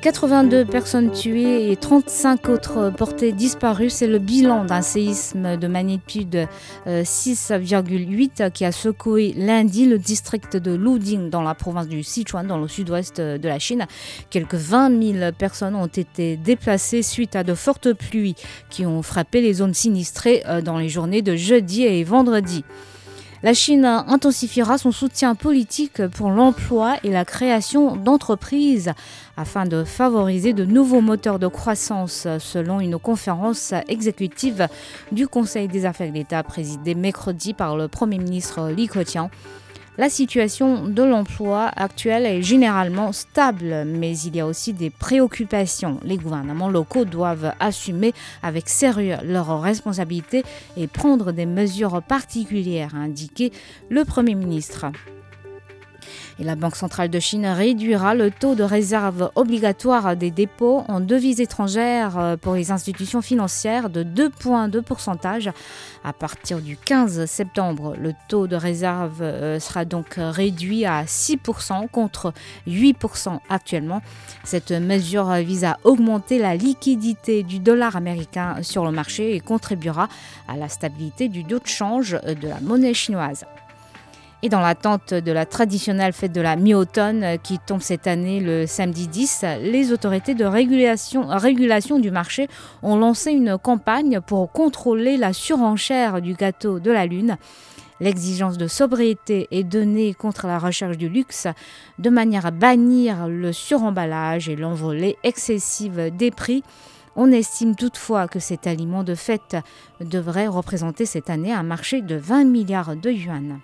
82 personnes tuées et 35 autres portées disparues. C'est le bilan d'un séisme de magnitude 6,8 euh, qui a secoué lundi le district de Luding dans la province du Sichuan, dans le sud-ouest de la Chine. Quelques 20 000 personnes ont été déplacées suite à de fortes pluies qui ont frappé les zones sinistrées euh, dans les journées de jeudi et vendredi. La Chine intensifiera son soutien politique pour l'emploi et la création d'entreprises afin de favoriser de nouveaux moteurs de croissance selon une conférence exécutive du Conseil des affaires d'État présidée mercredi par le Premier ministre Li Keqiang. La situation de l'emploi actuelle est généralement stable, mais il y a aussi des préoccupations. Les gouvernements locaux doivent assumer avec sérieux leurs responsabilités et prendre des mesures particulières, a indiqué le Premier ministre. Et la Banque centrale de Chine réduira le taux de réserve obligatoire des dépôts en devises étrangères euh, pour les institutions financières de 2 points de pourcentage. À partir du 15 septembre, le taux de réserve euh, sera donc réduit à 6% contre 8% actuellement. Cette mesure vise à augmenter la liquidité du dollar américain sur le marché et contribuera à la stabilité du dos de change de la monnaie chinoise. Et dans l'attente de la traditionnelle fête de la mi-automne euh, qui tombe cette année le samedi 10, les autorités de régulation, régulation du marché ont lancé une campagne pour contrôler la surenchère du gâteau de la Lune. L'exigence de sobriété est donnée contre la recherche du luxe de manière à bannir le suremballage et l'envolée excessive des prix. On estime toutefois que cet aliment de fête devrait représenter cette année un marché de 20 milliards de yuan.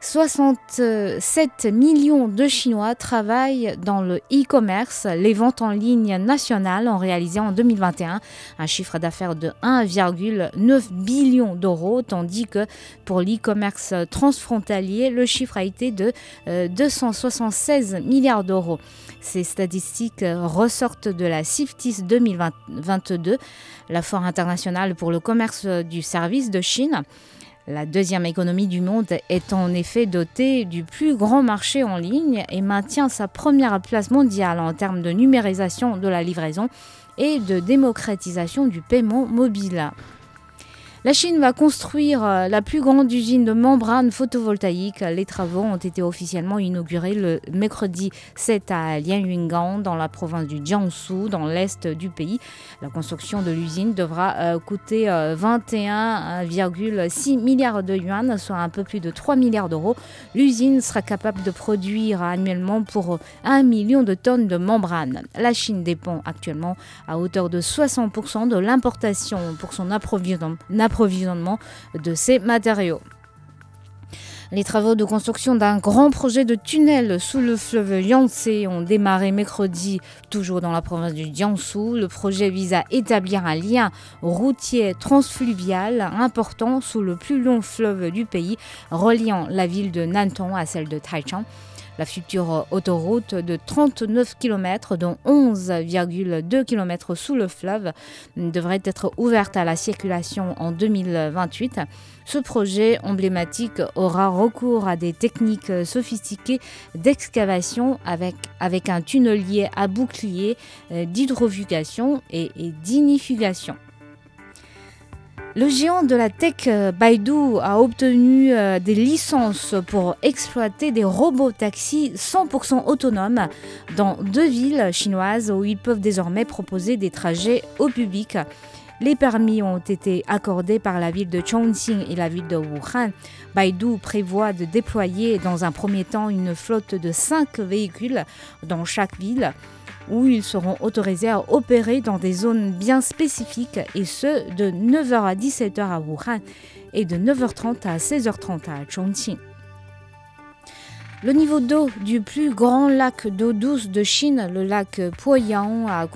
67 millions de Chinois travaillent dans le e-commerce. Les ventes en ligne nationales ont réalisé en 2021 un chiffre d'affaires de 1,9 billion d'euros, tandis que pour l'e-commerce transfrontalier, le chiffre a été de 276 euh, milliards d'euros. Ces statistiques ressortent de la CIFTIS 2022, la Foire internationale pour le commerce du service de Chine. La deuxième économie du monde est en effet dotée du plus grand marché en ligne et maintient sa première place mondiale en termes de numérisation de la livraison et de démocratisation du paiement mobile. La Chine va construire euh, la plus grande usine de membranes photovoltaïques. Les travaux ont été officiellement inaugurés le mercredi 7 à Lianyungang, dans la province du Jiangsu, dans l'est du pays. La construction de l'usine devra euh, coûter 21,6 euh, milliards de yuan, soit un peu plus de 3 milliards d'euros. L'usine sera capable de produire annuellement pour 1 million de tonnes de membranes. La Chine dépend actuellement à hauteur de 60% de l'importation pour son approvisionnement approvisionnement de ces matériaux. Les travaux de construction d'un grand projet de tunnel sous le fleuve Yangtze ont démarré mercredi, toujours dans la province du Jiangsu. Le projet vise à établir un lien routier transfluvial important sous le plus long fleuve du pays, reliant la ville de Nantong à celle de Taichung. La future autoroute de 39 km, dont 11,2 km sous le fleuve, devrait être ouverte à la circulation en 2028. Ce projet emblématique aura recours à des techniques sophistiquées d'excavation avec, un tunnelier à bouclier, euh, d'hydrovugation et, et d'inifugation. Le géant de la tech euh, Baidu a obtenu euh, des licences pour exploiter des robots taxis 100% autonomes dans deux villes chinoises où ils peuvent désormais proposer des trajets au public. Les permis ont été accordés par la ville de Chongqing et la ville de Wuhan. Baidu prévoit de déployer dans un premier temps une flotte de 5 véhicules dans chaque ville où ils seront autorisés à opérer dans des zones bien spécifiques et ce de 9h à 17h à Wuhan et de 9h30 à 16h30 à Chongqing. Le niveau d'eau du plus grand lac d'eau douce de Chine, le lac Poyang, a,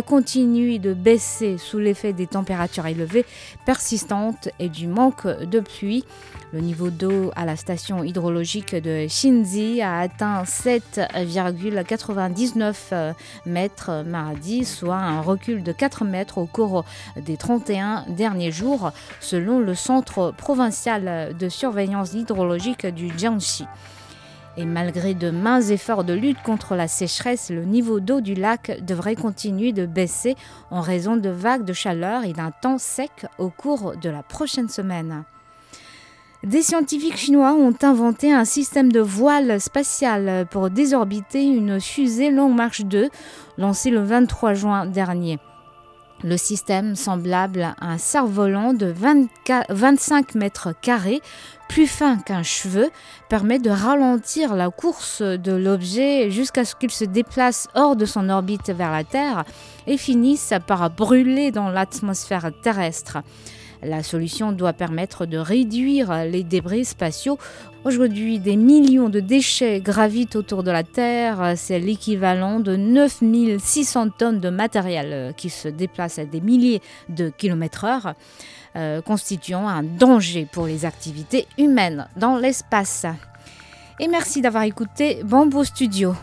continué de baisser sous l'effet des températures élevées persistantes et du manque de pluie. Le niveau d'eau à la station hydrologique de Xinzi a atteint 7,99 mètres mardi, soit un recul de 4 mètres au cours des 31 derniers jours, selon le Centre provincial de surveillance hydrologique du Jiangxi. Et malgré de mains efforts de lutte contre la sécheresse, le niveau d'eau du lac devrait continuer de baisser en raison de vagues de chaleur et d'un temps sec au cours de la prochaine semaine. Des scientifiques chinois ont inventé un système de voile spatial pour désorbiter une fusée Long March 2 lancée le 23 juin dernier. Le système, semblable à un cerf-volant de 25 mètres carrés, plus fin qu'un cheveu, permet de ralentir la course de l'objet jusqu'à ce qu'il se déplace hors de son orbite vers la Terre et finisse par brûler dans l'atmosphère terrestre. La solution doit permettre de réduire les débris spatiaux. Aujourd'hui, des millions de déchets gravitent autour de la Terre. C'est l'équivalent de 9600 tonnes de matériel qui se déplace à des milliers de kilomètres heure, euh, constituant un danger pour les activités humaines dans l'espace. Et merci d'avoir écouté Bamboo Studio.